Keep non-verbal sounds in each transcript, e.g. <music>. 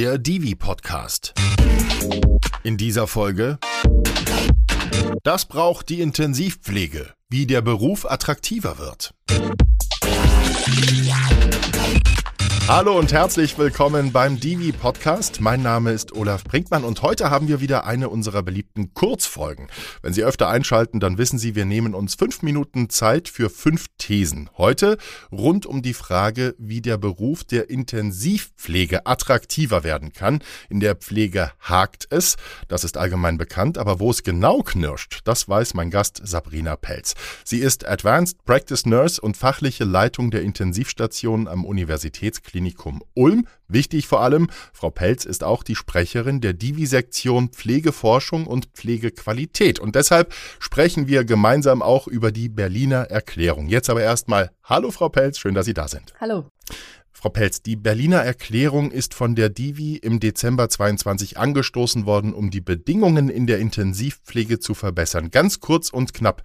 der Divi Podcast. In dieser Folge Das braucht die Intensivpflege, wie der Beruf attraktiver wird. Hallo und herzlich willkommen beim Divi Podcast. Mein Name ist Olaf Brinkmann und heute haben wir wieder eine unserer beliebten Kurzfolgen. Wenn Sie öfter einschalten, dann wissen Sie, wir nehmen uns fünf Minuten Zeit für fünf Thesen. Heute rund um die Frage, wie der Beruf der Intensivpflege attraktiver werden kann. In der Pflege hakt es, das ist allgemein bekannt, aber wo es genau knirscht, das weiß mein Gast Sabrina Pelz. Sie ist Advanced Practice Nurse und fachliche Leitung der Intensivstation am Universitätsklinikum Klinikum Ulm. Wichtig vor allem, Frau Pelz ist auch die Sprecherin der Divisektion Pflegeforschung und Pflegequalität. Und deshalb sprechen wir gemeinsam auch über die Berliner Erklärung. Jetzt aber erstmal, hallo Frau Pelz, schön, dass Sie da sind. Hallo. Frau Pelz, die Berliner Erklärung ist von der Divi im Dezember 22 angestoßen worden, um die Bedingungen in der Intensivpflege zu verbessern. Ganz kurz und knapp,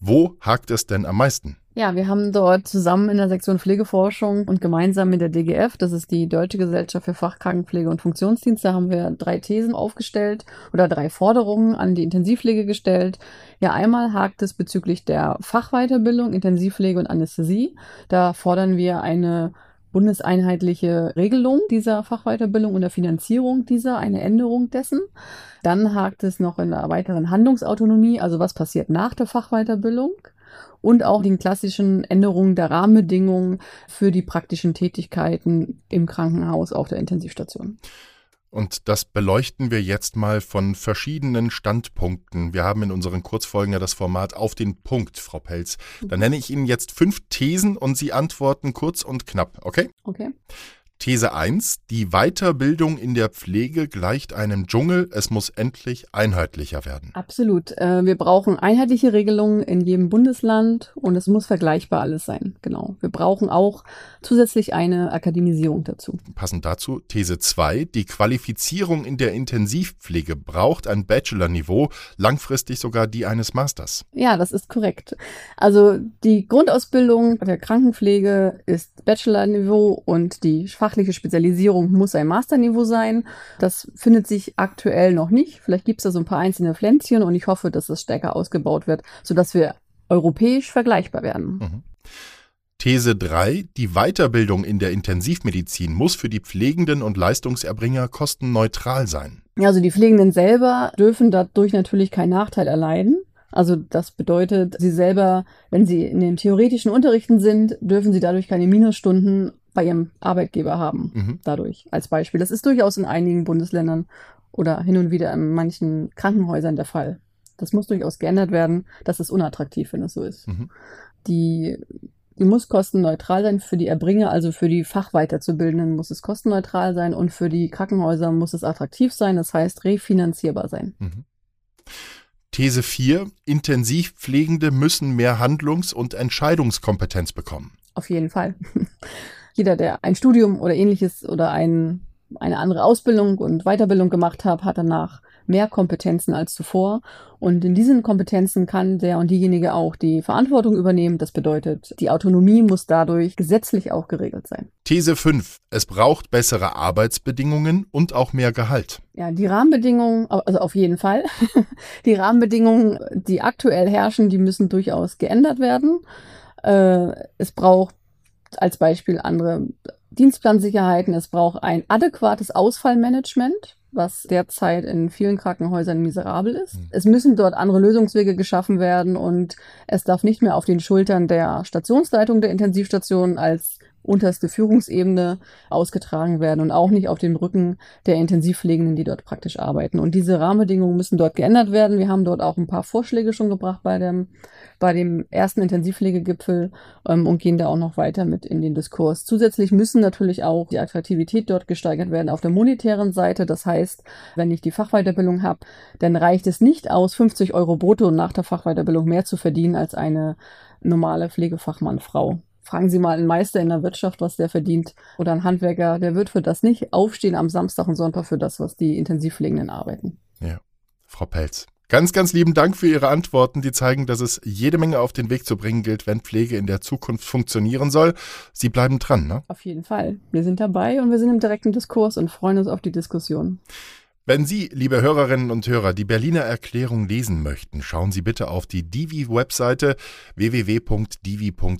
wo hakt es denn am meisten? Ja, wir haben dort zusammen in der Sektion Pflegeforschung und gemeinsam mit der DGF, das ist die Deutsche Gesellschaft für Fachkrankenpflege und Funktionsdienste, haben wir drei Thesen aufgestellt oder drei Forderungen an die Intensivpflege gestellt. Ja, einmal hakt es bezüglich der Fachweiterbildung, Intensivpflege und Anästhesie. Da fordern wir eine bundeseinheitliche Regelung dieser Fachweiterbildung und der Finanzierung dieser, eine Änderung dessen. Dann hakt es noch in der weiteren Handlungsautonomie, also was passiert nach der Fachweiterbildung und auch den klassischen Änderungen der Rahmenbedingungen für die praktischen Tätigkeiten im Krankenhaus auf der Intensivstation. Und das beleuchten wir jetzt mal von verschiedenen Standpunkten. Wir haben in unseren Kurzfolgen ja das Format auf den Punkt, Frau Pelz. Dann nenne ich Ihnen jetzt fünf Thesen und Sie antworten kurz und knapp, okay? Okay. These 1. Die Weiterbildung in der Pflege gleicht einem Dschungel. Es muss endlich einheitlicher werden. Absolut. Äh, wir brauchen einheitliche Regelungen in jedem Bundesland und es muss vergleichbar alles sein. Genau. Wir brauchen auch zusätzlich eine Akademisierung dazu. Passend dazu These 2. Die Qualifizierung in der Intensivpflege braucht ein Bachelor-Niveau, langfristig sogar die eines Masters. Ja, das ist korrekt. Also die Grundausbildung der Krankenpflege ist Bachelor-Niveau und die Fach fachliche Spezialisierung muss ein Masterniveau sein. Das findet sich aktuell noch nicht. Vielleicht gibt es da so ein paar einzelne Pflänzchen und ich hoffe, dass das stärker ausgebaut wird, sodass wir europäisch vergleichbar werden. Mhm. These 3. Die Weiterbildung in der Intensivmedizin muss für die Pflegenden und Leistungserbringer kostenneutral sein. Also die Pflegenden selber dürfen dadurch natürlich keinen Nachteil erleiden. Also das bedeutet, sie selber, wenn sie in den theoretischen Unterrichten sind, dürfen sie dadurch keine Minusstunden bei ihrem Arbeitgeber haben. Mhm. Dadurch als Beispiel. Das ist durchaus in einigen Bundesländern oder hin und wieder in manchen Krankenhäusern der Fall. Das muss durchaus geändert werden. Das ist unattraktiv, wenn es so ist. Mhm. Die, die muss kostenneutral sein für die Erbringer, also für die Fachweiterzubildenden muss es kostenneutral sein und für die Krankenhäuser muss es attraktiv sein, das heißt refinanzierbar sein. Mhm. These 4. Intensivpflegende müssen mehr Handlungs- und Entscheidungskompetenz bekommen. Auf jeden Fall. Jeder, der ein Studium oder ähnliches oder ein, eine andere Ausbildung und Weiterbildung gemacht hat, hat danach mehr Kompetenzen als zuvor. Und in diesen Kompetenzen kann der und diejenige auch die Verantwortung übernehmen. Das bedeutet, die Autonomie muss dadurch gesetzlich auch geregelt sein. These 5. Es braucht bessere Arbeitsbedingungen und auch mehr Gehalt. Ja, die Rahmenbedingungen, also auf jeden Fall. <laughs> Die Rahmenbedingungen, die aktuell herrschen, die müssen durchaus geändert werden. Äh, es braucht als Beispiel andere Dienstplansicherheiten. Es braucht ein adäquates Ausfallmanagement, was derzeit in vielen Krankenhäusern miserabel ist. Mhm. Es müssen dort andere Lösungswege geschaffen werden und es darf nicht mehr auf den Schultern der Stationsleitung der Intensivstation als unterste Führungsebene ausgetragen werden und auch nicht auf dem Rücken der Intensivpflegenden, die dort praktisch arbeiten. Und diese Rahmenbedingungen müssen dort geändert werden. Wir haben dort auch ein paar Vorschläge schon gebracht bei dem, bei dem ersten Intensivpflegegipfel ähm, und gehen da auch noch weiter mit in den Diskurs. Zusätzlich müssen natürlich auch die Attraktivität dort gesteigert werden auf der monetären Seite. Das heißt, wenn ich die Fachweiterbildung habe, dann reicht es nicht aus, 50 Euro brutto nach der Fachweiterbildung mehr zu verdienen als eine normale Pflegefachmann-Frau. Fragen Sie mal einen Meister in der Wirtschaft, was der verdient. Oder einen Handwerker, der wird für das nicht aufstehen am Samstag und Sonntag für das, was die Intensivpflegenden arbeiten. Ja. Frau Pelz, Ganz, ganz lieben Dank für Ihre Antworten, die zeigen, dass es jede Menge auf den Weg zu bringen gilt, wenn Pflege in der Zukunft funktionieren soll. Sie bleiben dran, ne? Auf jeden Fall. Wir sind dabei und wir sind im direkten Diskurs und freuen uns auf die Diskussion. Wenn Sie, liebe Hörerinnen und Hörer, die Berliner Erklärung lesen möchten, schauen Sie bitte auf die Divi-Webseite www.divi.de.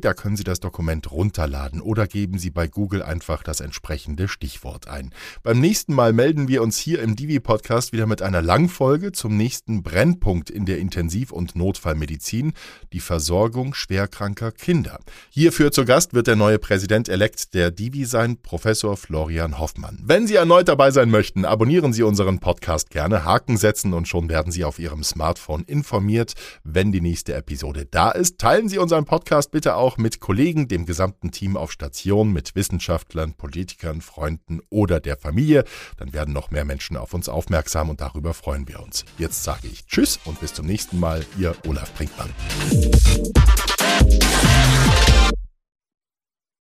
Da können Sie das Dokument runterladen oder geben Sie bei Google einfach das entsprechende Stichwort ein. Beim nächsten Mal melden wir uns hier im Divi-Podcast wieder mit einer Langfolge zum nächsten Brennpunkt in der Intensiv- und Notfallmedizin, die Versorgung schwerkranker Kinder. Hierfür zu Gast wird der neue Präsident-elekt der Divi sein, Professor Florian Hoffmann. Wenn Sie erneut dabei sein möchten, abonnieren Abonnieren Sie unseren Podcast gerne, Haken setzen und schon werden Sie auf Ihrem Smartphone informiert, wenn die nächste Episode da ist. Teilen Sie unseren Podcast bitte auch mit Kollegen, dem gesamten Team auf Station, mit Wissenschaftlern, Politikern, Freunden oder der Familie. Dann werden noch mehr Menschen auf uns aufmerksam und darüber freuen wir uns. Jetzt sage ich Tschüss und bis zum nächsten Mal, Ihr Olaf Brinkmann.